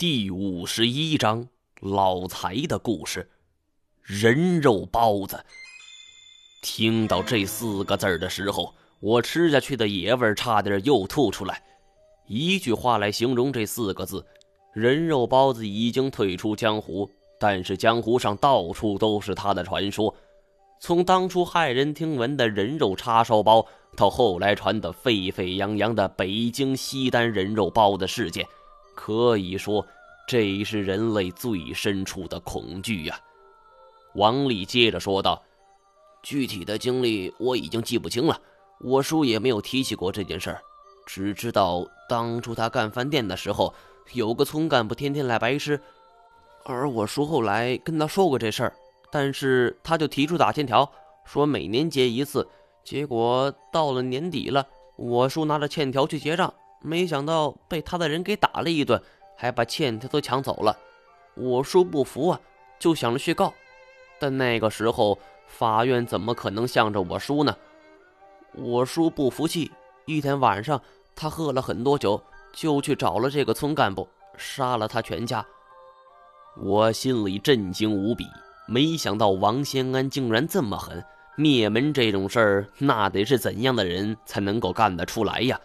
第五十一章老财的故事。人肉包子。听到这四个字的时候，我吃下去的野味差点又吐出来。一句话来形容这四个字：人肉包子已经退出江湖，但是江湖上到处都是他的传说。从当初骇人听闻的人肉叉烧包，到后来传得沸沸扬扬的北京西单人肉包子事件。可以说，这是人类最深处的恐惧呀。王丽接着说道：“具体的经历我已经记不清了，我叔也没有提起过这件事儿，只知道当初他干饭店的时候，有个村干部天天来白吃，而我叔后来跟他说过这事儿，但是他就提出打欠条，说每年结一次。结果到了年底了，我叔拿着欠条去结账。”没想到被他的人给打了一顿，还把欠条都抢走了。我叔不服啊，就想着去告，但那个时候法院怎么可能向着我叔呢？我叔不服气，一天晚上他喝了很多酒，就去找了这个村干部，杀了他全家。我心里震惊无比，没想到王先安竟然这么狠，灭门这种事儿，那得是怎样的人才能够干得出来呀？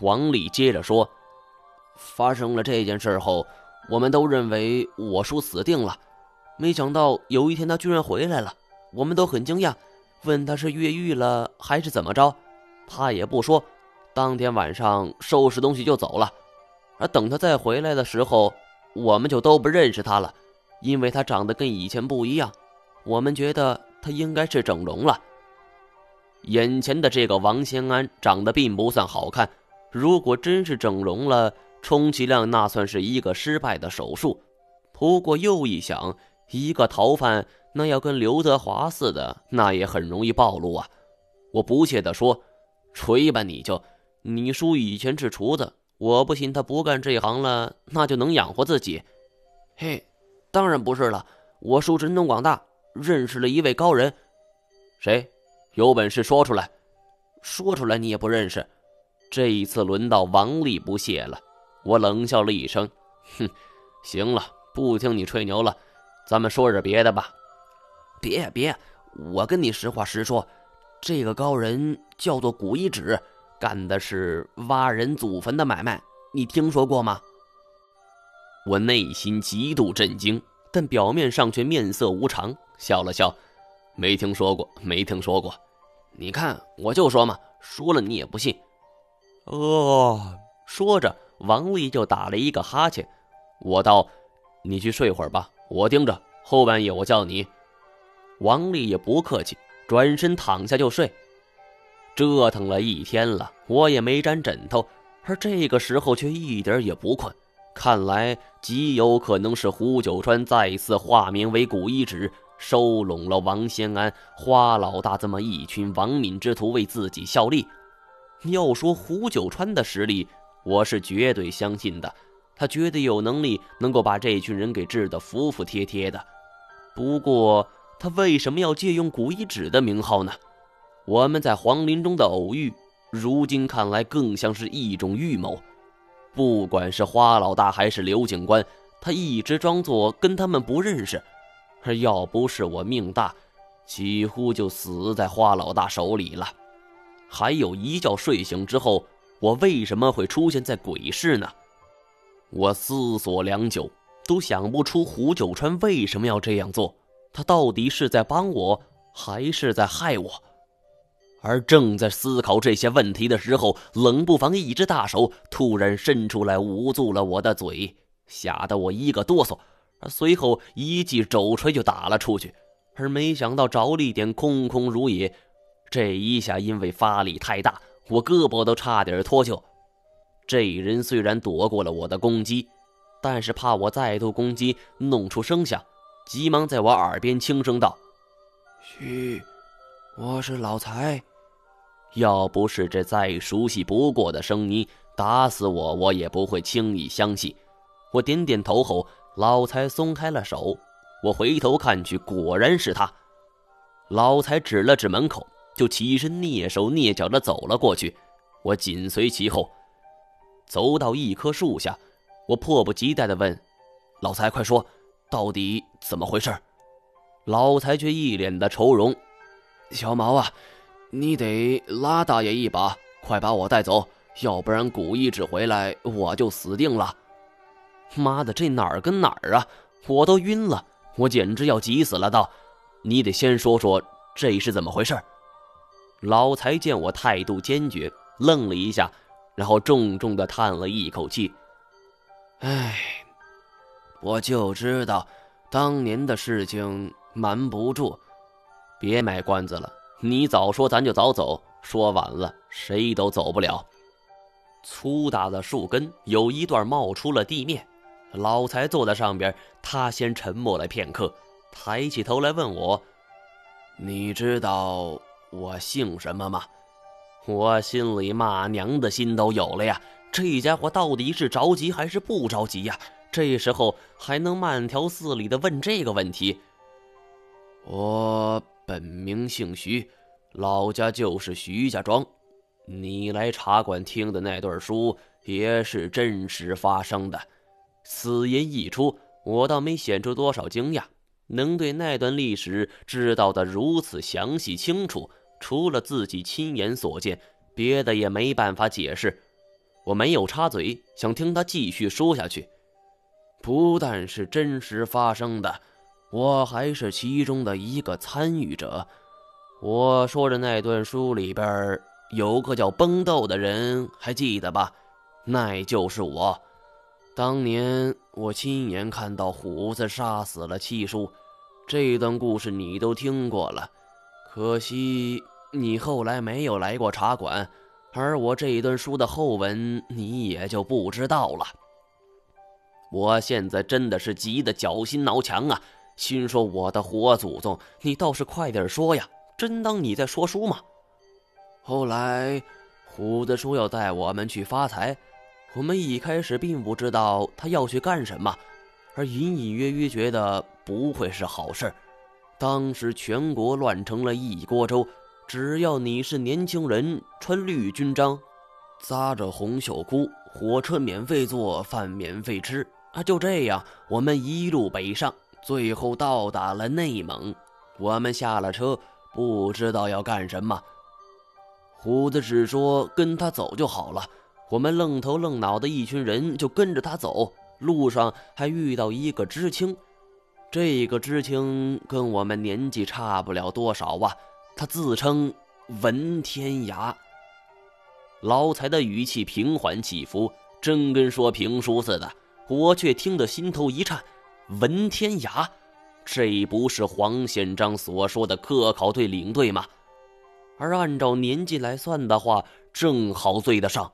王丽接着说：“发生了这件事后，我们都认为我叔死定了。没想到有一天他居然回来了，我们都很惊讶，问他是越狱了还是怎么着，他也不说。当天晚上收拾东西就走了。而等他再回来的时候，我们就都不认识他了，因为他长得跟以前不一样。我们觉得他应该是整容了。眼前的这个王先安长得并不算好看。”如果真是整容了，充其量那算是一个失败的手术。不过又一想，一个逃犯那要跟刘德华似的，那也很容易暴露啊！我不屑地说：“锤吧你就！你叔以前是厨子，我不信他不干这行了，那就能养活自己。”嘿，当然不是了，我叔神通广大，认识了一位高人。谁？有本事说出来！说出来你也不认识。这一次轮到王丽不屑了，我冷笑了一声：“哼，行了，不听你吹牛了，咱们说点别的吧。”“别别，我跟你实话实说，这个高人叫做古一指，干的是挖人祖坟的买卖，你听说过吗？”我内心极度震惊，但表面上却面色无常，笑了笑：“没听说过，没听说过。你看，我就说嘛，说了你也不信。”哦，说着，王丽就打了一个哈欠。我道：“你去睡会儿吧，我盯着。后半夜我叫你。”王丽也不客气，转身躺下就睡。折腾了一天了，我也没沾枕头，而这个时候却一点也不困。看来极有可能是胡九川再次化名为古一指，收拢了王先安、花老大这么一群亡命之徒为自己效力。要说胡九川的实力，我是绝对相信的，他绝对有能力能够把这群人给治得服服帖帖的。不过，他为什么要借用古一指的名号呢？我们在皇陵中的偶遇，如今看来更像是一种预谋。不管是花老大还是刘警官，他一直装作跟他们不认识，而要不是我命大，几乎就死在花老大手里了。还有一觉睡醒之后，我为什么会出现在鬼市呢？我思索良久，都想不出胡九川为什么要这样做。他到底是在帮我，还是在害我？而正在思考这些问题的时候，冷不防一只大手突然伸出来，捂住了我的嘴，吓得我一个哆嗦。随后一记肘锤就打了出去，而没想到着力点空空如也。这一下因为发力太大，我胳膊都差点脱臼。这人虽然躲过了我的攻击，但是怕我再度攻击弄出声响，急忙在我耳边轻声道：“嘘，我是老财。”要不是这再熟悉不过的声音，打死我我也不会轻易相信。我点点头后，老财松开了手。我回头看去，果然是他。老财指了指门口。就起身蹑手蹑脚的走了过去，我紧随其后。走到一棵树下，我迫不及待地问：“老财，快说，到底怎么回事？”老财却一脸的愁容：“小毛啊，你得拉大爷一把，快把我带走，要不然古一指回来，我就死定了。”妈的，这哪儿跟哪儿啊！我都晕了，我简直要急死了！道：“你得先说说这是怎么回事。”老财见我态度坚决，愣了一下，然后重重的叹了一口气：“唉，我就知道当年的事情瞒不住。别卖关子了，你早说咱就早走，说晚了谁都走不了。”粗大的树根有一段冒出了地面。老财坐在上边，他先沉默了片刻，抬起头来问我：“你知道我姓什么吗？”我心里骂娘的心都有了呀！这家伙到底是着急还是不着急呀？这时候还能慢条斯理的问这个问题？我本名姓徐，老家就是徐家庄。你来茶馆听的那段书也是真实发生的。此言一出，我倒没显出多少惊讶，能对那段历史知道的如此详细清楚，除了自己亲眼所见，别的也没办法解释。我没有插嘴，想听他继续说下去。不但是真实发生的，我还是其中的一个参与者。我说的那段书里边有个叫崩豆的人，还记得吧？那就是我。当年我亲眼看到虎子杀死了七叔，这段故事你都听过了。可惜你后来没有来过茶馆，而我这一段书的后文你也就不知道了。我现在真的是急得绞心挠墙啊！心说我的活祖宗，你倒是快点说呀！真当你在说书吗？后来虎子说要带我们去发财。我们一开始并不知道他要去干什么，而隐隐约约觉得不会是好事。当时全国乱成了一锅粥，只要你是年轻人，穿绿军章，扎着红袖箍，火车免费坐，饭免费吃啊！就这样，我们一路北上，最后到达了内蒙。我们下了车，不知道要干什么。胡子只说跟他走就好了。我们愣头愣脑的一群人就跟着他走，路上还遇到一个知青，这个知青跟我们年纪差不了多少啊，他自称文天涯。老财的语气平缓起伏，真跟说评书似的，我却听得心头一颤。文天涯，这不是黄宪章所说的科考队领队吗？而按照年纪来算的话，正好对得上。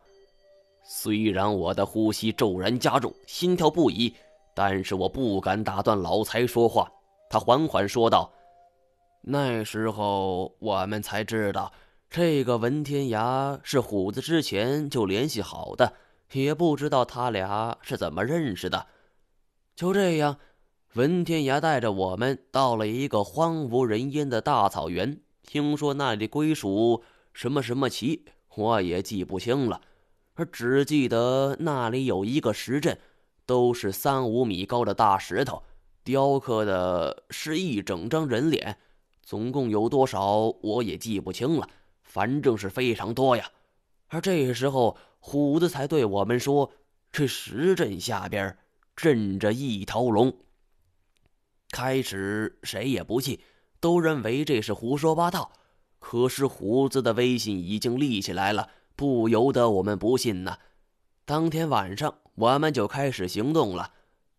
虽然我的呼吸骤然加重，心跳不已，但是我不敢打断老财说话。他缓缓说道：“那时候我们才知道，这个文天涯是虎子之前就联系好的，也不知道他俩是怎么认识的。就这样，文天涯带着我们到了一个荒无人烟的大草原，听说那里归属什么什么旗，我也记不清了。”而只记得那里有一个石阵，都是三五米高的大石头，雕刻的是一整张人脸，总共有多少我也记不清了，反正是非常多呀。而这时候，虎子才对我们说：“这石阵下边镇着一条龙。”开始谁也不信，都认为这是胡说八道。可是虎子的威信已经立起来了。不由得我们不信呢。当天晚上，我们就开始行动了。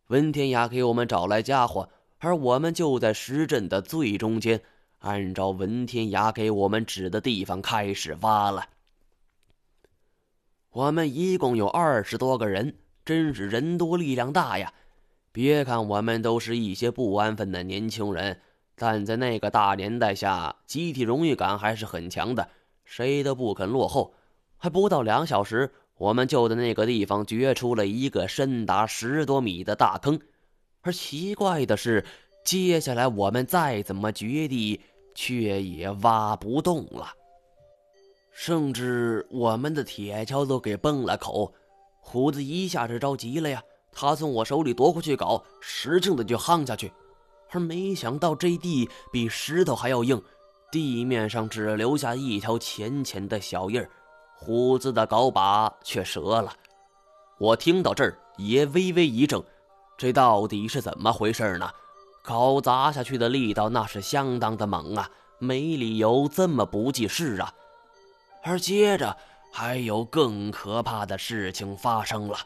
文天涯给我们找来家伙，而我们就在石阵的最中间，按照文天涯给我们指的地方开始挖了。我们一共有二十多个人，真是人多力量大呀！别看我们都是一些不安分的年轻人，但在那个大年代下，集体荣誉感还是很强的，谁都不肯落后。还不到两小时，我们就在那个地方掘出了一个深达十多米的大坑。而奇怪的是，接下来我们再怎么掘地，却也挖不动了。甚至我们的铁锹都给崩了口。虎子一下子着急了呀，他从我手里夺过去镐，使劲的就夯下去，而没想到这地比石头还要硬，地面上只留下一条浅浅的小印儿，虎子的镐把却折了。我听到这儿也微微一怔，这到底是怎么回事呢？镐砸下去的力道那是相当的猛啊，没理由这么不济事啊。而接着还有更可怕的事情发生了。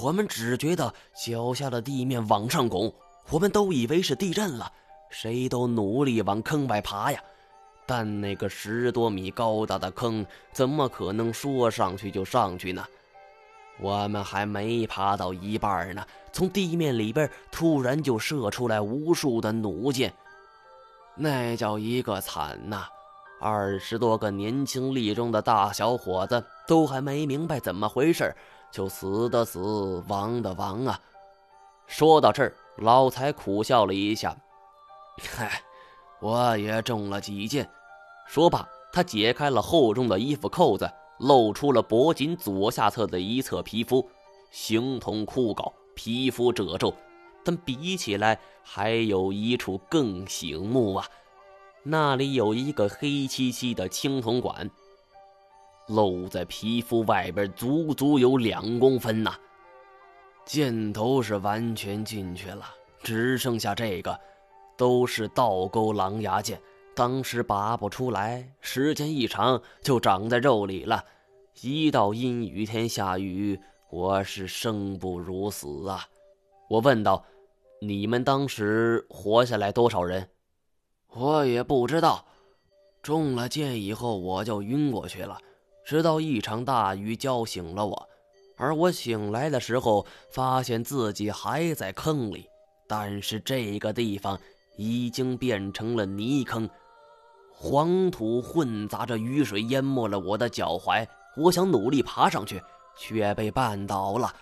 我们只觉得脚下的地面往上拱，我们都以为是地震了，谁都努力往坑外爬呀。但那个十多米高大的坑，怎么可能说上去就上去呢？我们还没爬到一半呢，从地面里边突然就射出来无数的弩箭，那叫一个惨呐！二十多个年轻力壮的大小伙子都还没明白怎么回事。就死的死，亡的亡啊！说到这儿，老财苦笑了一下：“嗨，我也中了几箭。”说罢，他解开了厚重的衣服扣子，露出了脖颈左下侧的一侧皮肤，形同枯槁，皮肤褶皱。但比起来，还有一处更醒目啊！那里有一个黑漆漆的青铜管。露在皮肤外边，足足有两公分呐！箭头是完全进去了，只剩下这个，都是倒钩狼牙箭。当时拔不出来，时间一长就长在肉里了。一到阴雨天下雨，我是生不如死啊！我问道：“你们当时活下来多少人？”我也不知道。中了箭以后，我就晕过去了。直到一场大雨浇醒了我，而我醒来的时候，发现自己还在坑里，但是这个地方已经变成了泥坑，黄土混杂着雨水淹没了我的脚踝。我想努力爬上去，却被绊倒了。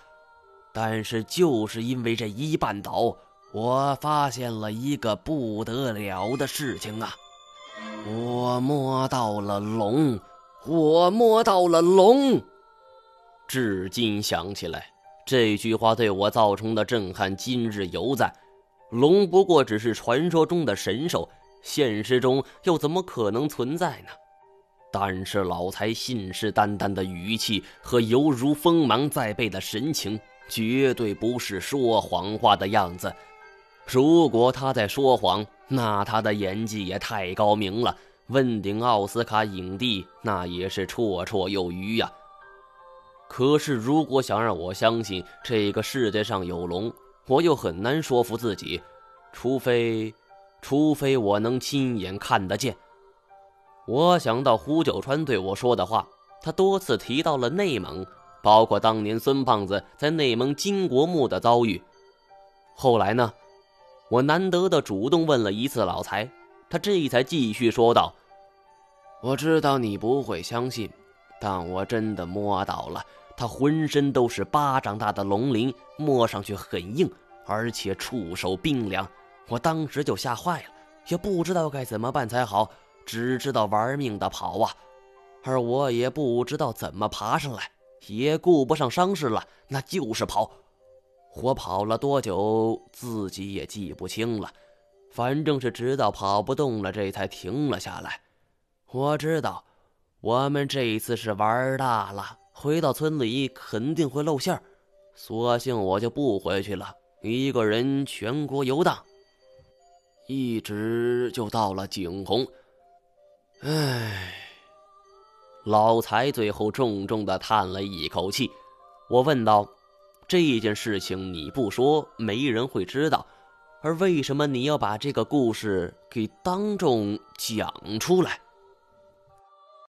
但是就是因为这一绊倒，我发现了一个不得了的事情啊！我摸到了龙。我摸到了龙，至今想起来，这句话对我造成的震撼，今日犹在。龙不过只是传说中的神兽，现实中又怎么可能存在呢？但是老财信誓旦旦的语气和犹如锋芒在背的神情，绝对不是说谎话的样子。如果他在说谎，那他的演技也太高明了。问鼎奥斯卡影帝，那也是绰绰有余呀。可是，如果想让我相信这个世界上有龙，我又很难说服自己，除非，除非我能亲眼看得见。我想到胡九川对我说的话，他多次提到了内蒙，包括当年孙胖子在内蒙金国墓的遭遇。后来呢，我难得的主动问了一次老财，他这才继续说道。我知道你不会相信，但我真的摸到了，它浑身都是巴掌大的龙鳞，摸上去很硬，而且触手冰凉。我当时就吓坏了，也不知道该怎么办才好，只知道玩命的跑啊！而我也不知道怎么爬上来，也顾不上伤势了，那就是跑。我跑了多久，自己也记不清了，反正是直到跑不动了，这才停了下来。我知道，我们这一次是玩大了，回到村里肯定会露馅儿，索性我就不回去了，一个人全国游荡，一直就到了景洪。唉，老财最后重重的叹了一口气。我问道：“这件事情你不说，没人会知道，而为什么你要把这个故事给当众讲出来？”